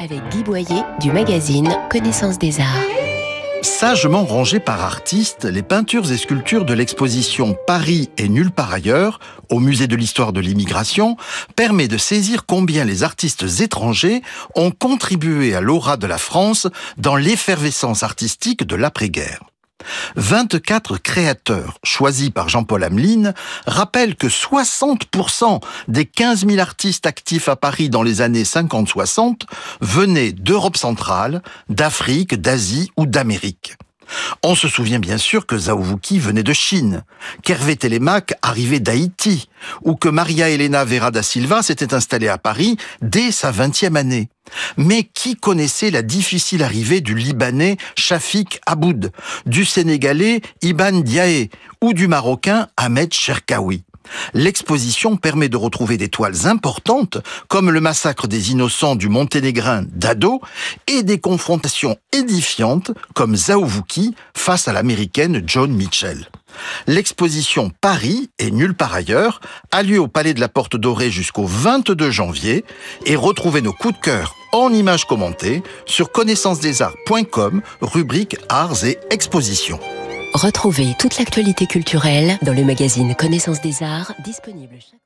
avec Guy Boyer du magazine Connaissance des Arts. Sagement rangées par artistes, les peintures et sculptures de l'exposition Paris et nulle part ailleurs, au musée de l'histoire de l'immigration, permet de saisir combien les artistes étrangers ont contribué à l'aura de la France dans l'effervescence artistique de l'après-guerre. 24 créateurs choisis par Jean-Paul Hamelin rappellent que 60% des 15 000 artistes actifs à Paris dans les années 50-60 venaient d'Europe centrale, d'Afrique, d'Asie ou d'Amérique. On se souvient bien sûr que Zhao Wuki venait de Chine, qu'Hervé Télémaque arrivait d'Haïti, ou que Maria Elena Vera da Silva s'était installée à Paris dès sa vingtième année. Mais qui connaissait la difficile arrivée du Libanais Shafik Aboud, du Sénégalais Iban Diaé ou du Marocain Ahmed Cherkaoui? L'exposition permet de retrouver des toiles importantes, comme le massacre des innocents du monténégrin Dado, et des confrontations édifiantes, comme Zaouvuki face à l'américaine John Mitchell. L'exposition Paris et nulle part ailleurs a lieu au Palais de la Porte Dorée jusqu'au 22 janvier et retrouvez nos coups de cœur en images commentées sur connaissancesdesarts.com, rubrique Arts et Expositions. Retrouvez toute l'actualité culturelle dans le magazine Connaissance des Arts, disponible chaque